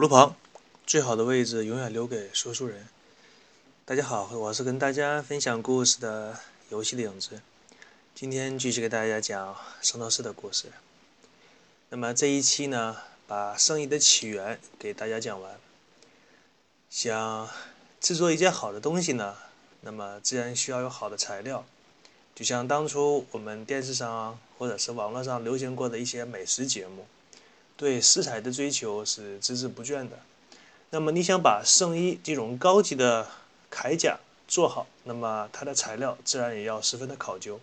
路旁，最好的位置永远留给说书人。大家好，我是跟大家分享故事的游戏的影子。今天继续给大家讲圣斗士的故事。那么这一期呢，把圣衣的起源给大家讲完。想制作一件好的东西呢，那么自然需要有好的材料。就像当初我们电视上或者是网络上流行过的一些美食节目，对食材的追求是孜孜不倦的。那么你想把圣衣这种高级的铠甲做好，那么它的材料自然也要十分的考究。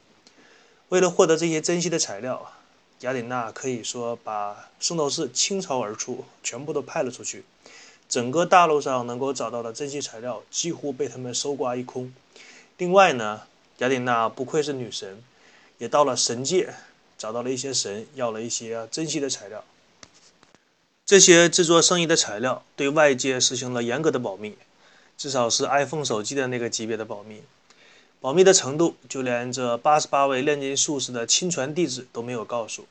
为了获得这些珍稀的材料，雅典娜可以说把圣斗士倾巢而出，全部都派了出去。整个大陆上能够找到的珍稀材料几乎被他们搜刮一空。另外呢，雅典娜不愧是女神，也到了神界，找到了一些神，要了一些珍稀的材料。这些制作圣衣的材料对外界实行了严格的保密，至少是 iPhone 手机的那个级别的保密。保密的程度，就连这八十八位炼金术士的亲传弟子都没有告诉。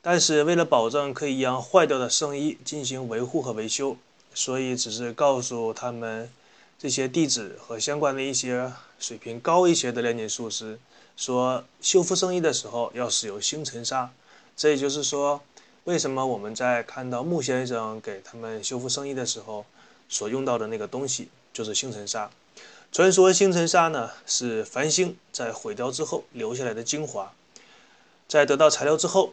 但是为了保证可以让坏掉的圣衣进行维护和维修，所以只是告诉他们这些弟子和相关的一些水平高一些的炼金术师，说修复圣衣的时候要使用星辰砂。这也就是说，为什么我们在看到穆先生给他们修复圣衣的时候所用到的那个东西就是星辰砂。传说星辰砂呢是繁星在毁掉之后留下来的精华，在得到材料之后，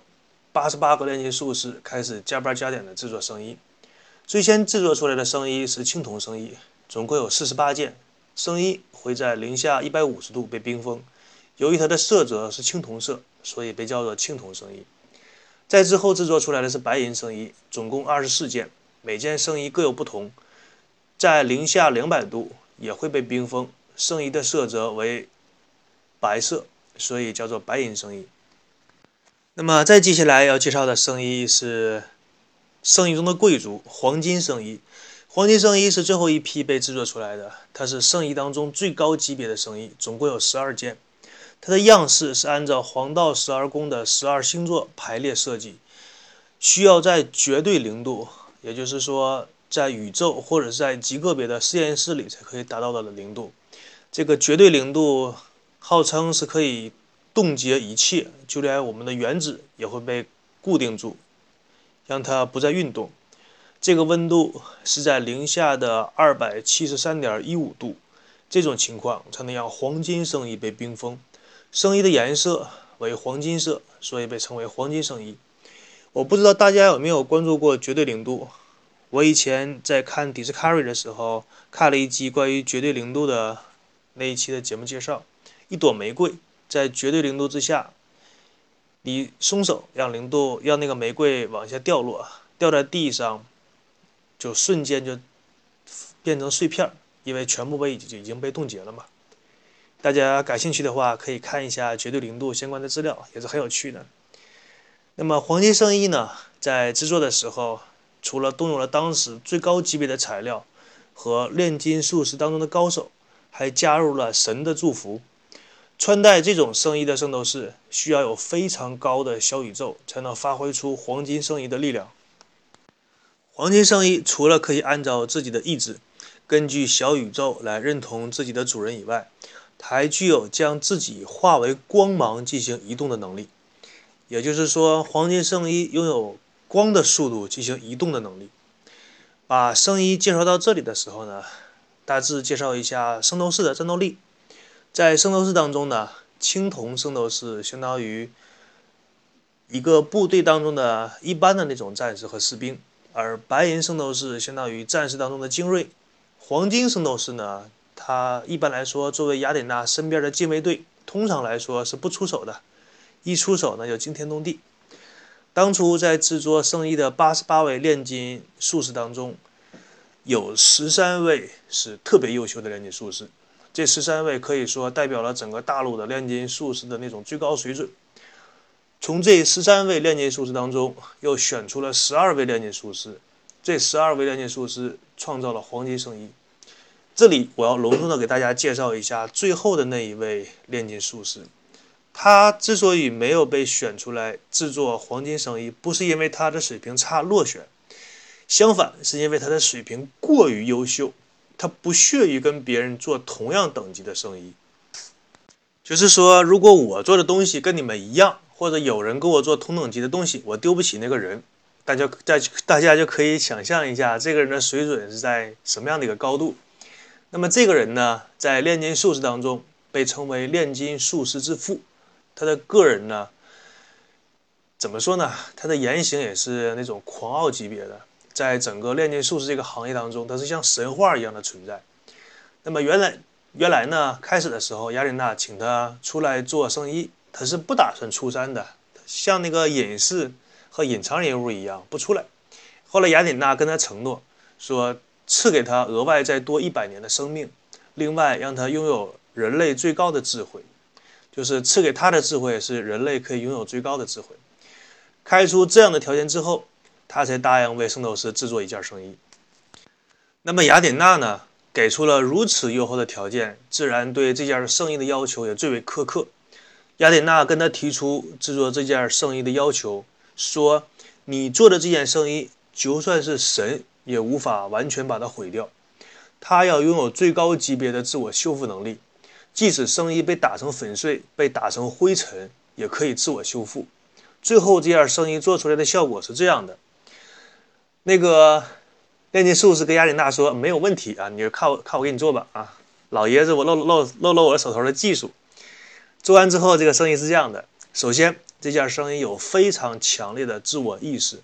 八十八个炼金术士开始加班加点的制作圣衣。最先制作出来的圣衣是青铜圣衣，总共有四十八件。圣衣会在零下一百五十度被冰封，由于它的色泽是青铜色，所以被叫做青铜圣衣。在之后制作出来的是白银圣衣，总共二十四件，每件圣衣各有不同，在零下两百度。也会被冰封，圣衣的色泽为白色，所以叫做白银圣衣。那么再接下来要介绍的圣衣是圣衣中的贵族——黄金圣衣。黄金圣衣是最后一批被制作出来的，它是圣衣当中最高级别的圣衣，总共有十二件。它的样式是按照黄道十二宫的十二星座排列设计，需要在绝对零度，也就是说。在宇宙或者是在极个别的实验室里才可以达到的零度，这个绝对零度号称是可以冻结一切，就连我们的原子也会被固定住，让它不再运动。这个温度是在零下的二百七十三点一五度，这种情况才能让黄金生意被冰封。圣衣的颜色为黄金色，所以被称为黄金圣衣。我不知道大家有没有关注过绝对零度。我以前在看 Discovery 的时候，看了一集关于绝对零度的那一期的节目介绍。一朵玫瑰在绝对零度之下，你松手让零度让那个玫瑰往下掉落，掉在地上，就瞬间就变成碎片，因为全部被已经已经被冻结了嘛。大家感兴趣的话，可以看一下绝对零度相关的资料，也是很有趣的。那么黄金圣衣呢，在制作的时候。除了动用了当时最高级别的材料和炼金术士当中的高手，还加入了神的祝福。穿戴这种圣衣的圣斗士需要有非常高的小宇宙，才能发挥出黄金圣衣的力量。黄金圣衣除了可以按照自己的意志，根据小宇宙来认同自己的主人以外，还具有将自己化为光芒进行移动的能力。也就是说，黄金圣衣拥有。光的速度进行移动的能力。把圣衣介绍到这里的时候呢，大致介绍一下圣斗士的战斗力。在圣斗士当中呢，青铜圣斗士相当于一个部队当中的一般的那种战士和士兵，而白银圣斗士相当于战士当中的精锐，黄金圣斗士呢，他一般来说作为雅典娜身边的禁卫队，通常来说是不出手的，一出手呢就惊天动地。当初在制作圣衣的八十八位炼金术士当中，有十三位是特别优秀的炼金术士，这十三位可以说代表了整个大陆的炼金术士的那种最高水准。从这十三位炼金术士当中，又选出了十二位炼金术士，这十二位炼金术士创造了黄金圣衣。这里我要隆重的给大家介绍一下最后的那一位炼金术士。他之所以没有被选出来制作黄金圣衣，不是因为他的水平差落选，相反是因为他的水平过于优秀，他不屑于跟别人做同样等级的圣衣。就是说，如果我做的东西跟你们一样，或者有人跟我做同等级的东西，我丢不起那个人，大家大大家就可以想象一下这个人的水准是在什么样的一个高度。那么这个人呢，在炼金术士当中被称为炼金术士之父。他的个人呢，怎么说呢？他的言行也是那种狂傲级别的，在整个炼金术士这个行业当中，他是像神话一样的存在。那么原来原来呢，开始的时候，雅典娜请他出来做生意，他是不打算出山的，像那个隐士和隐藏人物一样不出来。后来雅典娜跟他承诺说，赐给他额外再多一百年的生命，另外让他拥有人类最高的智慧。就是赐给他的智慧是人类可以拥有最高的智慧。开出这样的条件之后，他才答应为圣斗士制作一件圣衣。那么雅典娜呢，给出了如此优厚的条件，自然对这件圣衣的要求也最为苛刻。雅典娜跟他提出制作这件圣衣的要求，说：“你做的这件圣衣，就算是神也无法完全把它毁掉。它要拥有最高级别的自我修复能力。”即使圣衣被打成粉碎、被打成灰尘，也可以自我修复。最后这件圣衣做出来的效果是这样的：那个炼金术士跟雅典娜说：“没有问题啊，你就看我看我给你做吧。”啊，老爷子，我露露露露我手头的技术。做完之后，这个圣衣是这样的：首先，这件圣衣有非常强烈的自我意识，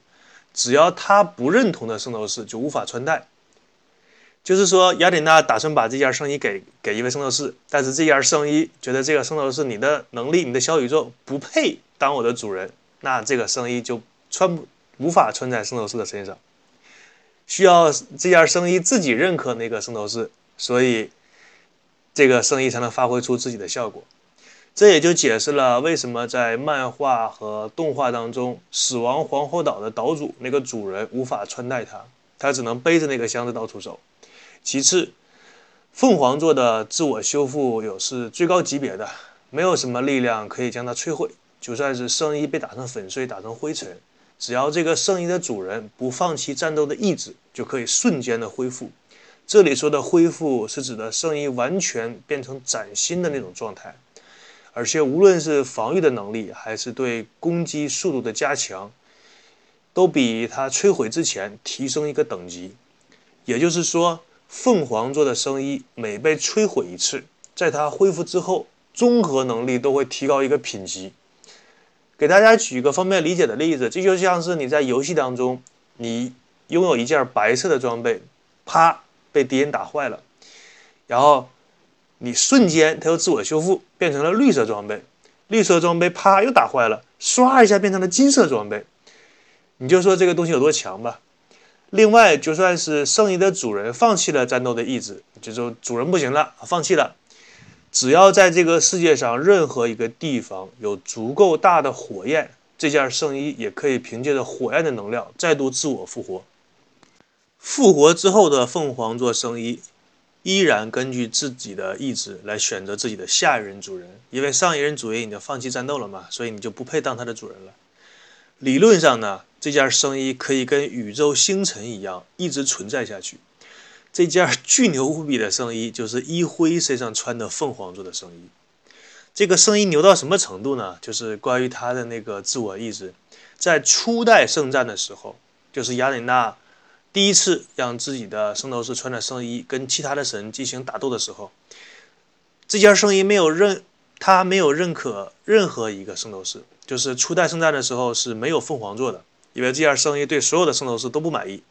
只要他不认同的圣斗士就无法穿戴。就是说，雅典娜打算把这件圣衣给给一位圣斗士，但是这件圣衣觉得这个圣斗士你的能力、你的小宇宙不配当我的主人，那这个圣衣就穿无法穿在圣斗士的身上，需要这件圣衣自己认可那个圣斗士，所以这个圣衣才能发挥出自己的效果。这也就解释了为什么在漫画和动画当中，死亡皇后岛的岛主那个主人无法穿戴它，他只能背着那个箱子到处走。其次，凤凰座的自我修复有是最高级别的，没有什么力量可以将它摧毁。就算是圣衣被打成粉碎、打成灰尘，只要这个圣衣的主人不放弃战斗的意志，就可以瞬间的恢复。这里说的恢复，是指的圣衣完全变成崭新的那种状态，而且无论是防御的能力，还是对攻击速度的加强，都比它摧毁之前提升一个等级。也就是说。凤凰座的生衣每被摧毁一次，在它恢复之后，综合能力都会提高一个品级。给大家举一个方便理解的例子，这就像是你在游戏当中，你拥有一件白色的装备，啪被敌人打坏了，然后你瞬间它又自我修复，变成了绿色装备，绿色装备啪又打坏了，唰一下变成了金色装备，你就说这个东西有多强吧。另外，就算是圣衣的主人放弃了战斗的意志，就说主人不行了，放弃了。只要在这个世界上任何一个地方有足够大的火焰，这件圣衣也可以凭借着火焰的能量再度自我复活。复活之后的凤凰座圣衣依然根据自己的意志来选择自己的下一任主人，因为上一任主人已经放弃战斗了嘛，所以你就不配当他的主人了。理论上呢？这件圣衣可以跟宇宙星辰一样一直存在下去。这件巨牛无比的圣衣就是一辉身上穿的凤凰座的圣衣。这个圣衣牛到什么程度呢？就是关于他的那个自我意志，在初代圣战的时候，就是雅典娜第一次让自己的圣斗士穿着圣衣跟其他的神进行打斗的时候，这件圣衣没有认他没有认可任何一个圣斗士，就是初代圣战的时候是没有凤凰座的，因为这件圣衣对所有的圣斗士都不满意。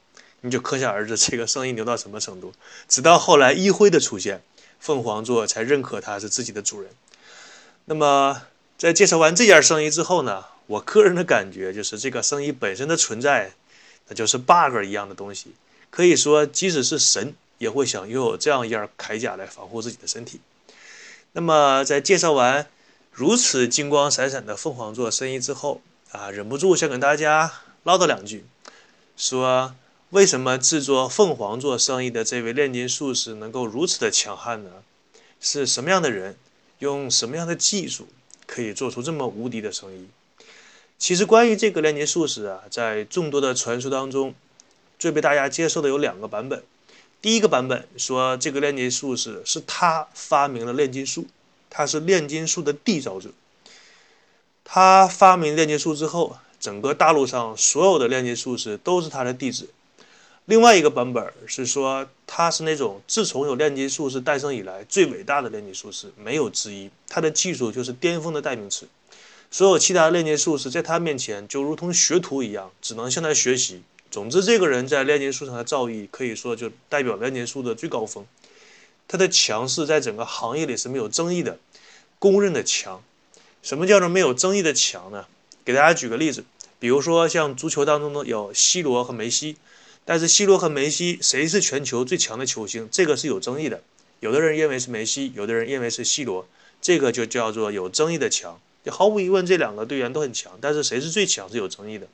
你就可想而知这个圣衣牛到什么程度。直到后来一辉的出现，凤凰座才认可他是自己的主人。那么在介绍完这件圣衣之后呢，我个人的感觉就是这个圣衣本身的存在，那就是 bug 一样的东西。可以说，即使是神也会想拥有这样一件铠甲来防护自己的身体。那么在介绍完如此金光闪闪的凤凰座圣衣之后啊，忍不住想跟大家唠叨两句，说为什么制作凤凰座圣衣的这位炼金术士能够如此的强悍呢？是什么样的人，用什么样的技术可以做出这么无敌的圣衣？其实关于这个炼金术士啊，在众多的传说当中，最被大家接受的有两个版本。第一个版本说，这个炼金术士是他发明了炼金术，他是炼金术的缔造者。他发明炼金术之后，整个大陆上所有的炼金术士都是他的弟子。另外一个版本是说，他是那种自从有炼金术士诞生以来最伟大的炼金术士，没有之一。他的技术就是巅峰的代名词，所有其他炼金术士在他面前就如同学徒一样，只能向他学习。总之，这个人在炼金术上的造诣，可以说就代表炼金术的最高峰。他的强势在整个行业里是没有争议的，公认的强。什么叫做没有争议的强呢？给大家举个例子，比如说像足球当中呢有 C 罗和梅西，但是 C 罗和梅西谁是全球最强的球星，这个是有争议的。有的人认为是梅西，有的人认为是 C 罗，这个就叫做有争议的强。就毫无疑问，这两个队员都很强，但是谁是最强是有争议的。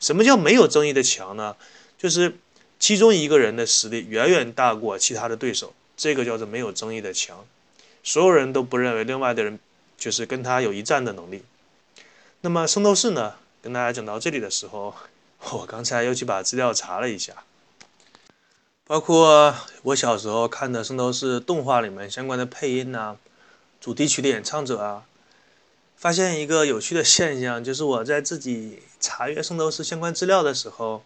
什么叫没有争议的强呢？就是其中一个人的实力远远大过其他的对手，这个叫做没有争议的强。所有人都不认为另外的人就是跟他有一战的能力。那么圣斗士呢？跟大家讲到这里的时候，我刚才又去把资料查了一下，包括我小时候看的圣斗士动画里面相关的配音呐，主题曲的演唱者啊。发现一个有趣的现象，就是我在自己查阅圣斗士相关资料的时候，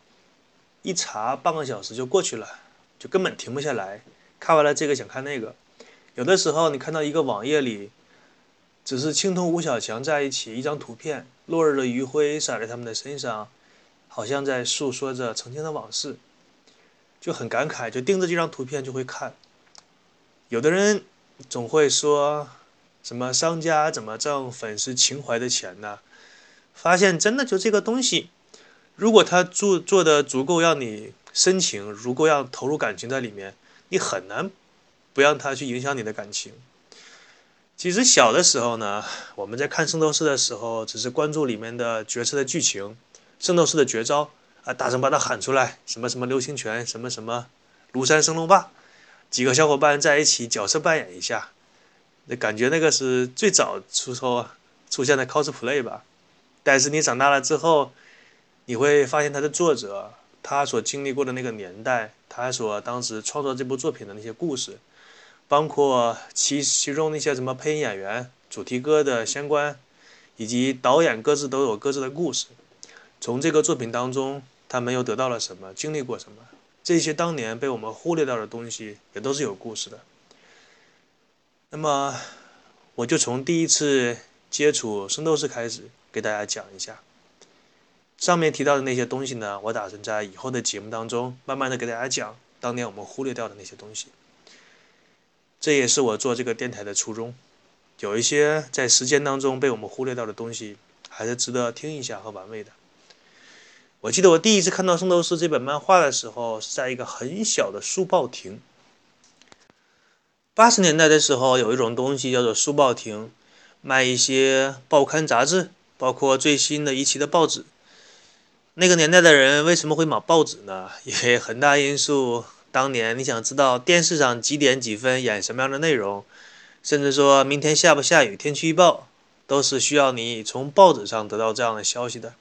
一查半个小时就过去了，就根本停不下来。看完了这个想看那个，有的时候你看到一个网页里，只是青铜吴小强在一起一张图片，落日的余晖洒在他们的身上，好像在诉说着曾经的往事，就很感慨，就盯着这张图片就会看。有的人总会说。什么商家怎么挣粉丝情怀的钱呢？发现真的就这个东西，如果他做做的足够让你深情，如果要投入感情在里面，你很难不让他去影响你的感情。其实小的时候呢，我们在看圣斗士的时候，只是关注里面的角色的剧情，圣斗士的绝招啊，大声把它喊出来，什么什么流星拳，什么什么庐山升龙霸，几个小伙伴在一起角色扮演一下。那感觉那个是最早出说出现的 cosplay 吧，但是你长大了之后，你会发现他的作者他所经历过的那个年代，他所当时创作这部作品的那些故事，包括其其中那些什么配音演员、主题歌的相关，以及导演各自都有各自的故事。从这个作品当中，他们又得到了什么，经历过什么？这些当年被我们忽略掉的东西，也都是有故事的。那么，我就从第一次接触圣斗士开始给大家讲一下。上面提到的那些东西呢，我打算在以后的节目当中慢慢的给大家讲当年我们忽略掉的那些东西。这也是我做这个电台的初衷。有一些在时间当中被我们忽略掉的东西，还是值得听一下和玩味的。我记得我第一次看到《圣斗士》这本漫画的时候，是在一个很小的书报亭。八十年代的时候，有一种东西叫做书报亭，卖一些报刊杂志，包括最新的一期的报纸。那个年代的人为什么会买报纸呢？因为很大因素，当年你想知道电视上几点几分演什么样的内容，甚至说明天下不下雨，天气预报，都是需要你从报纸上得到这样的消息的。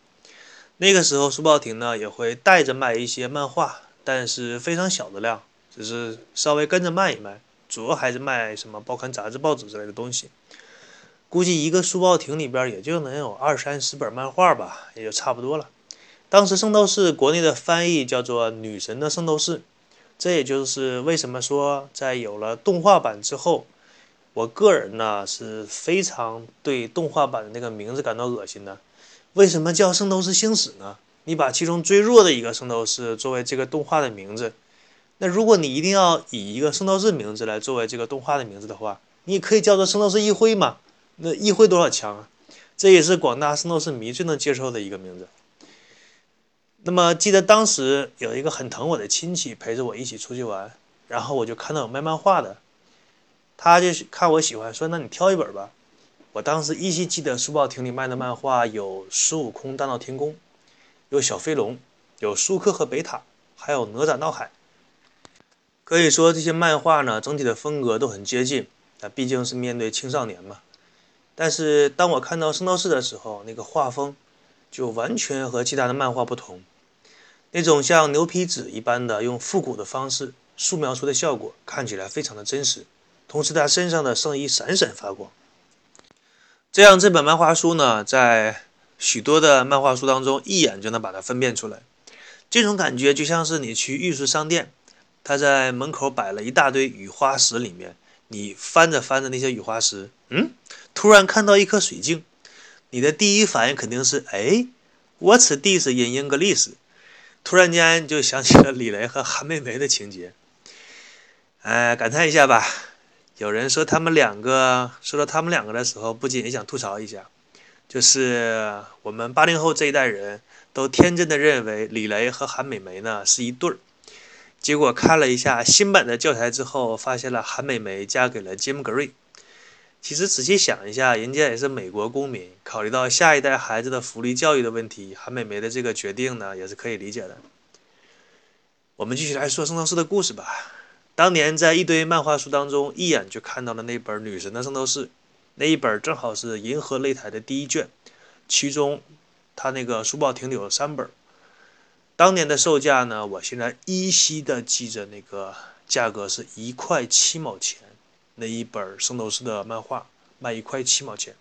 那个时候，书报亭呢也会带着卖一些漫画，但是非常小的量，只是稍微跟着卖一卖。主要还是卖什么报刊、杂志、报纸之类的东西。估计一个书报亭里边也就能有二三十本漫画吧，也就差不多了。当时《圣斗士》国内的翻译叫做《女神的圣斗士》，这也就是为什么说在有了动画版之后，我个人呢是非常对动画版的那个名字感到恶心的。为什么叫《圣斗士星矢》呢？你把其中最弱的一个圣斗士作为这个动画的名字，那如果你一定要以一个圣斗士名字来作为这个动画的名字的话，你也可以叫做圣斗士议会嘛。那议会多少强啊？这也是广大圣斗士迷最能接受的一个名字。那么记得当时有一个很疼我的亲戚陪着我一起出去玩，然后我就看到有卖漫画的。他就看我喜欢，说：“那你挑一本吧。”我当时依稀记得书报亭里卖的漫画有《孙悟空大闹天宫》，有小飞龙，有舒克和贝塔，还有哪吒闹海。可以说这些漫画呢，整体的风格都很接近。那毕竟是面对青少年嘛。但是当我看到《圣斗士》的时候，那个画风就完全和其他的漫画不同。那种像牛皮纸一般的用复古的方式素描出的效果，看起来非常的真实。同时，他身上的圣衣闪闪发光。这样，这本漫画书呢，在许多的漫画书当中，一眼就能把它分辨出来。这种感觉就像是你去玉石商店，他在门口摆了一大堆雨花石，里面你翻着翻着那些雨花石，嗯，突然看到一颗水晶，你的第一反应肯定是：哎，What's this in English？突然间就想起了李雷和韩梅梅的情节，哎，感叹一下吧。有人说他们两个，说到他们两个的时候，不禁也想吐槽一下，就是我们八零后这一代人都天真的认为李雷和韩美梅呢是一对儿，结果看了一下新版的教材之后，发现了韩美梅嫁给了杰姆格瑞。其实仔细想一下，人家也是美国公民，考虑到下一代孩子的福利教育的问题，韩美梅的这个决定呢也是可以理解的。我们继续来说圣斗士的故事吧。当年在一堆漫画书当中，一眼就看到了那本《女神的圣斗士》，那一本正好是银河擂台的第一卷，其中它那个书报亭里有三本。当年的售价呢，我现在依稀的记着那个价格是一块七毛钱，那一本圣斗士的漫画卖一块七毛钱。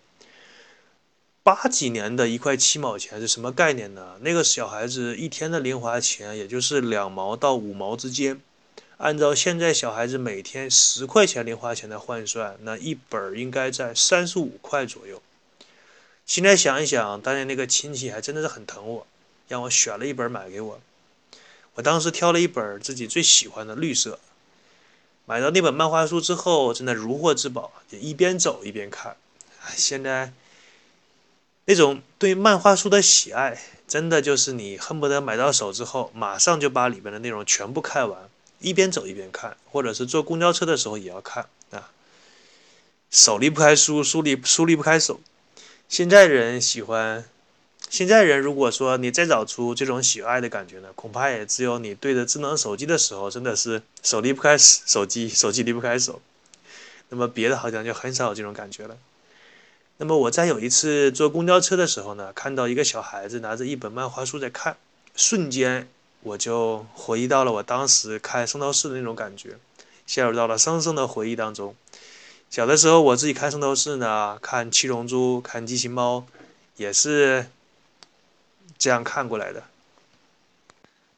八几年的一块七毛钱是什么概念呢？那个小孩子一天的零花钱也就是两毛到五毛之间。按照现在小孩子每天十块钱零花钱的换算，那一本应该在三十五块左右。现在想一想，当年那个亲戚还真的是很疼我，让我选了一本买给我。我当时挑了一本自己最喜欢的绿色。买到那本漫画书之后，真的如获至宝，也一边走一边看。现在那种对漫画书的喜爱，真的就是你恨不得买到手之后，马上就把里边的内容全部看完。一边走一边看，或者是坐公交车的时候也要看啊。手离不开书，书离书离不开手。现在人喜欢，现在人如果说你再找出这种喜爱的感觉呢，恐怕也只有你对着智能手机的时候，真的是手离不开手机，手机离不开手。那么别的好像就很少有这种感觉了。那么我在有一次坐公交车的时候呢，看到一个小孩子拿着一本漫画书在看，瞬间。我就回忆到了我当时看《圣斗士》的那种感觉，陷入到了深深的回忆当中。小的时候，我自己看《圣斗士》呢，看《七龙珠》，看《机器猫》，也是这样看过来的。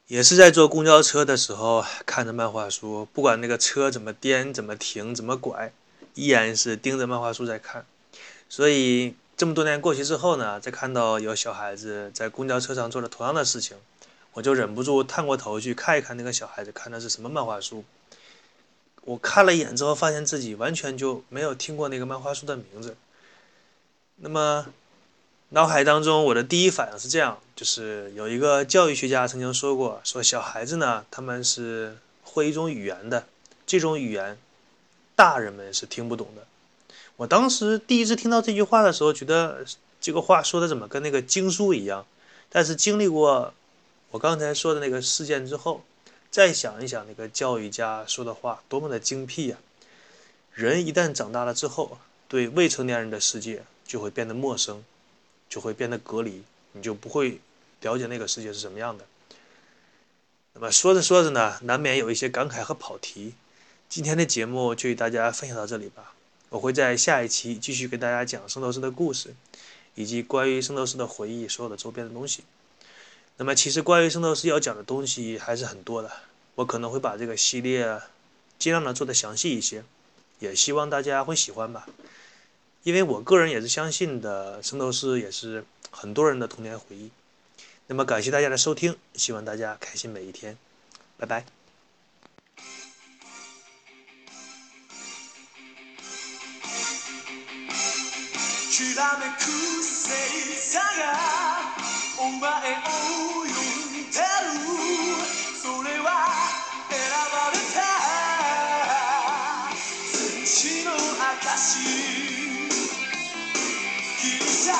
也是在坐公交车的时候看着漫画书，不管那个车怎么颠、怎么停、怎么拐，依然是盯着漫画书在看。所以这么多年过去之后呢，再看到有小孩子在公交车上做了同样的事情。我就忍不住探过头去看一看那个小孩子看的是什么漫画书。我看了一眼之后，发现自己完全就没有听过那个漫画书的名字。那么，脑海当中我的第一反应是这样：就是有一个教育学家曾经说过，说小孩子呢他们是会一种语言的，这种语言大人们是听不懂的。我当时第一次听到这句话的时候，觉得这个话说的怎么跟那个经书一样？但是经历过。我刚才说的那个事件之后，再想一想那个教育家说的话，多么的精辟呀！人一旦长大了之后，对未成年人的世界就会变得陌生，就会变得隔离，你就不会了解那个世界是什么样的。那么说着说着呢，难免有一些感慨和跑题。今天的节目就与大家分享到这里吧。我会在下一期继续给大家讲圣斗士的故事，以及关于圣斗士的回忆，所有的周边的东西。那么，其实关于圣斗士要讲的东西还是很多的，我可能会把这个系列尽量的做的详细一些，也希望大家会喜欢吧。因为我个人也是相信的，圣斗士也是很多人的童年回忆。那么感谢大家的收听，希望大家开心每一天，拜拜。きらめく星座がお前を呼んでるそれは選ばれた戦士の証 ギリシャ